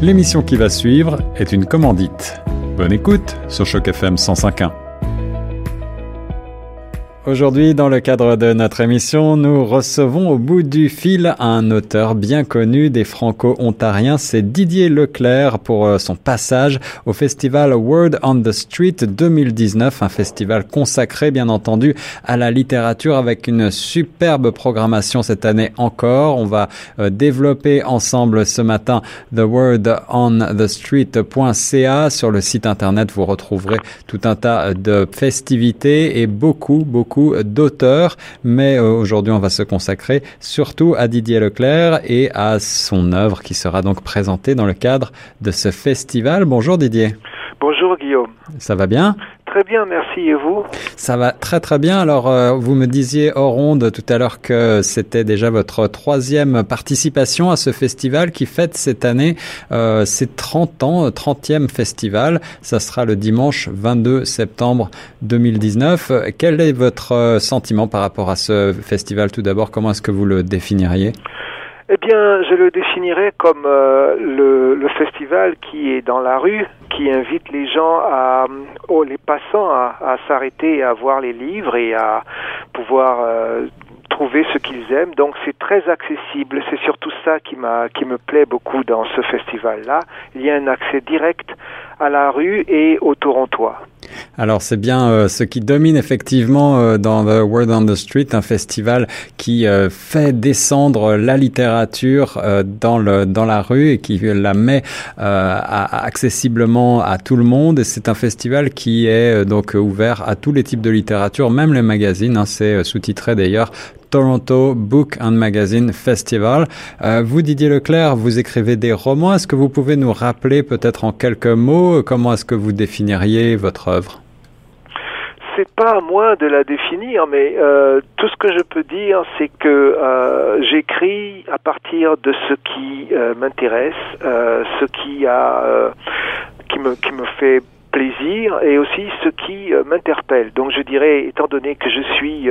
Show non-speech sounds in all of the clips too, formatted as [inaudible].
L'émission qui va suivre est une commandite. Bonne écoute sur Choc FM 105.1. Aujourd'hui, dans le cadre de notre émission, nous recevons au bout du fil un auteur bien connu des franco-ontariens, c'est Didier Leclerc pour euh, son passage au festival Word on the Street 2019, un festival consacré bien entendu à la littérature avec une superbe programmation cette année encore. On va euh, développer ensemble ce matin The Word on the Street.ca. Sur le site internet, vous retrouverez tout un tas de festivités et beaucoup, beaucoup d'auteurs, mais euh, aujourd'hui on va se consacrer surtout à Didier Leclerc et à son œuvre qui sera donc présentée dans le cadre de ce festival. Bonjour Didier. Bonjour Guillaume. Ça va bien? Très bien, merci. Et vous? Ça va très très bien. Alors, euh, vous me disiez hors ronde tout à l'heure que c'était déjà votre troisième participation à ce festival qui fête cette année euh, ses 30 ans, 30e festival. Ça sera le dimanche 22 septembre 2019. Quel est votre euh, sentiment par rapport à ce festival? Tout d'abord Comment est-ce que vous le définiriez? Eh bien, je le définirais comme euh, le, festival qui est dans la rue, qui invite les gens à, oh, les passants à, à s'arrêter et à voir les livres et à pouvoir euh, trouver ce qu'ils aiment. Donc c'est très accessible. C'est surtout ça qui m'a qui me plaît beaucoup dans ce festival-là. Il y a un accès direct à la rue et au Torontois. Alors c'est bien euh, ce qui domine effectivement euh, dans The Word on the Street, un festival qui euh, fait descendre la littérature dans le dans la rue et qui la met accessiblement à tout le monde. Et c'est un festival qui est donc ouvert à tous les types de littérature, même les magazines. Hein, c'est sous-titré d'ailleurs Toronto Book and Magazine Festival. vous, Didier Leclerc, vous écrivez des romans. Est-ce que vous pouvez nous rappeler peut-être en quelques mots comment est-ce que vous définiriez votre œuvre? C'est pas à moi de la définir, mais euh, tout ce que je peux dire, c'est que euh, j'écris à partir de ce qui euh, m'intéresse, ce qui a, qui me qui me fait plaisir et aussi ce qui m'interpelle. Donc je dirais, étant donné que je suis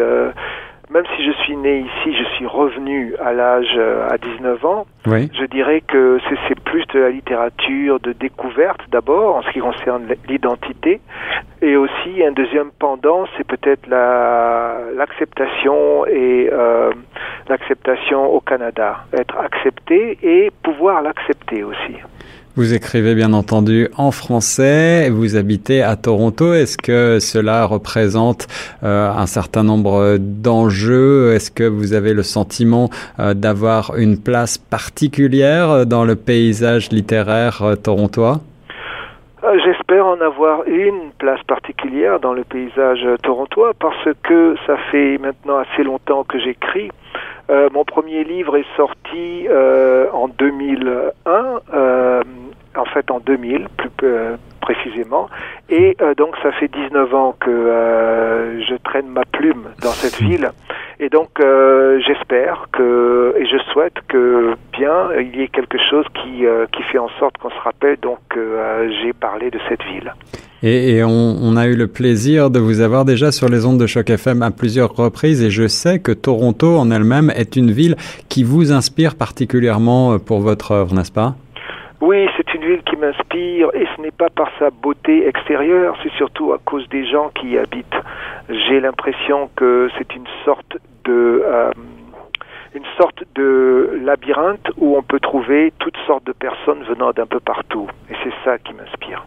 même si je suis né ici, je suis revenu à l'âge à 19 ans. Oui. Je dirais que c'est plus de la littérature de découverte d'abord en ce qui concerne l'identité, et aussi un deuxième pendant, c'est peut-être l'acceptation et euh, l'acceptation au Canada, être accepté et pouvoir l'accepter aussi. Vous écrivez bien entendu en français, vous habitez à Toronto. Est-ce que cela représente euh, un certain nombre d'enjeux? Est-ce que vous avez le sentiment euh, d'avoir une place particulière dans le paysage littéraire torontois? J'espère en avoir une place particulière dans le paysage torontois parce que ça fait maintenant assez longtemps que j'écris. Euh, mon premier livre est sorti euh, en 2001 en fait en 2000 plus euh, précisément. Et euh, donc ça fait 19 ans que euh, je traîne ma plume dans cette [laughs] ville. Et donc j'espère que et je souhaite que bien il y ait quelque chose qui qui fait en sorte qu'on se rappelle donc que j'ai parlé de cette ville. Et, et on, on, a eu le plaisir de vous avoir déjà sur les ondes de choc FM à plusieurs reprises et je sais que Toronto en elle-même est une ville qui vous inspire particulièrement pour votre œuvre, n'est-ce pas? Oui, c'est une ville qui m'inspire et ce n'est pas par sa beauté extérieure, c'est surtout à cause des gens qui y habitent. J'ai l'impression que c'est une sorte euh, une sorte de labyrinthe où on peut trouver toutes sortes de personnes venant d'un peu partout et c'est ça qui m'inspire.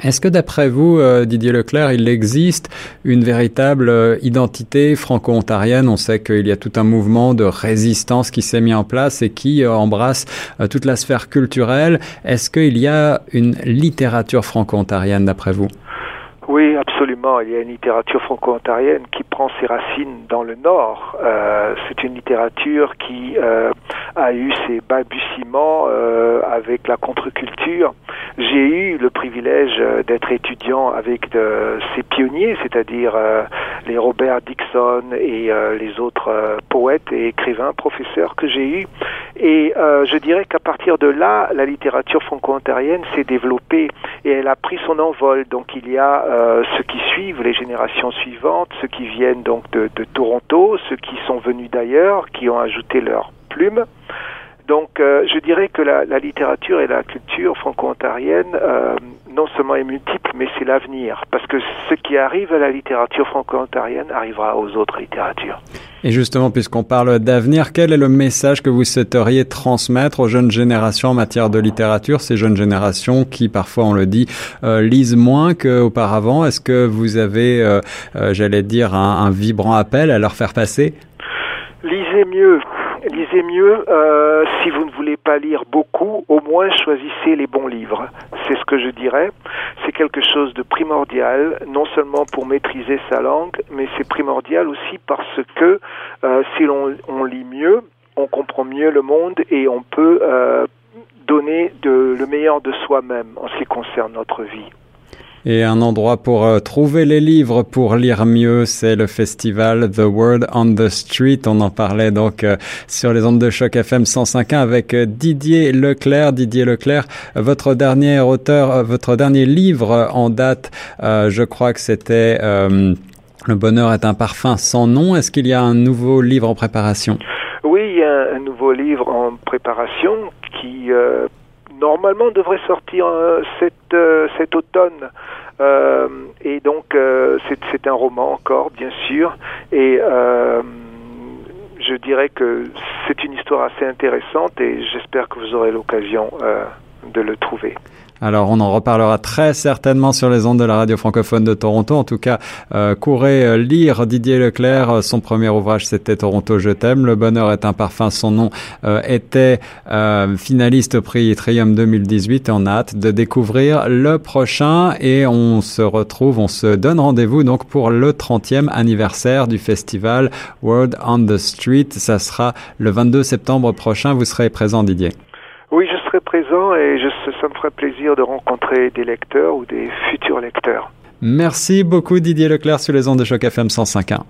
Est-ce que d'après vous, euh, Didier Leclerc, il existe une véritable euh, identité franco-ontarienne? On sait qu'il y a tout un mouvement de résistance qui s'est mis en place et qui embrasse toute la sphère culturelle. Est-ce qu'il y a une littérature franco-ontarienne d'après vous? Oui, absolument. Il y a une littérature franco-ontarienne qui prend ses racines dans le Nord. Euh, c'est une littérature qui euh, a eu ses balbutiements euh, avec la contre-culture. J'ai eu le privilège euh, d'être étudiant avec de, ces pionniers, c'est-à-dire euh, les Robert Dixon et euh, les autres poètes et écrivains, professeurs que j'ai eus. Et je dirais qu'à partir de là, la littérature franco-ontarienne s'est développée et elle a pris son envol. Donc il y a euh, ceux qui suivent, les générations suivantes, ceux qui viennent donc de, de Toronto, ceux qui sont venus d'ailleurs, qui ont ajouté leur plume. Donc, je dirais que la, la, littérature et la culture franco-ontarienne, non seulement est multiple, mais c'est l'avenir. Parce que ce qui arrive à la littérature franco-ontarienne arrivera aux autres littératures. Et justement, puisqu'on parle d'avenir, quel est le message que vous souhaiteriez transmettre aux jeunes générations en matière de littérature, ces jeunes générations qui, parfois, on le dit, euh, lisent moins qu'auparavant. Est-ce que vous avez, euh, euh, j'allais dire, un, un vibrant appel à leur faire passer? Lisez mieux, lisez mieux. Euh, si vous ne voulez pas lire beaucoup, au moins choisissez les bons livres. C'est ce que je dirais. C'est quelque chose de primordial, non seulement pour maîtriser sa langue, mais c'est primordial aussi parce que euh, si l'on on lit mieux, on comprend mieux le monde et on peut euh, donner de, le meilleur de soi-même en ce qui concerne notre vie. Et un endroit pour euh, trouver les livres pour lire mieux, c'est le festival The Word on the Street. On en parlait donc euh, sur les ondes de choc FM 105.1 avec euh, Didier Leclerc. Didier Leclerc, votre dernier auteur, votre dernier livre en date, je crois que c'était Le bonheur est un parfum sans nom. Est-ce qu'il y a un nouveau livre en préparation? Oui, il y a un nouveau livre en préparation qui normalement devrait sortir cet, cet automne. Euh, et donc, euh, c'est un roman encore, bien sûr. Et euh, je dirais que c'est une histoire assez intéressante et j'espère que vous aurez l'occasion de le trouver. Alors on en reparlera très certainement sur les ondes de la radio francophone de Toronto. En tout cas, euh, courez euh, lire Didier Leclerc. Euh, son premier ouvrage, c'était Toronto, je t'aime. Le bonheur est un parfum. Son nom euh, était finaliste au prix Triumph 2018. Et on a hâte de découvrir le prochain. Et on se retrouve, on se donne rendez-vous donc pour le 30e anniversaire du festival World on the Street. Ça sera le 22 septembre prochain. Vous serez présent, Didier. Présent et je, ça me ferait plaisir de rencontrer des lecteurs ou des futurs lecteurs. Merci beaucoup Didier Leclerc sur les ondes de choc FM 105.1.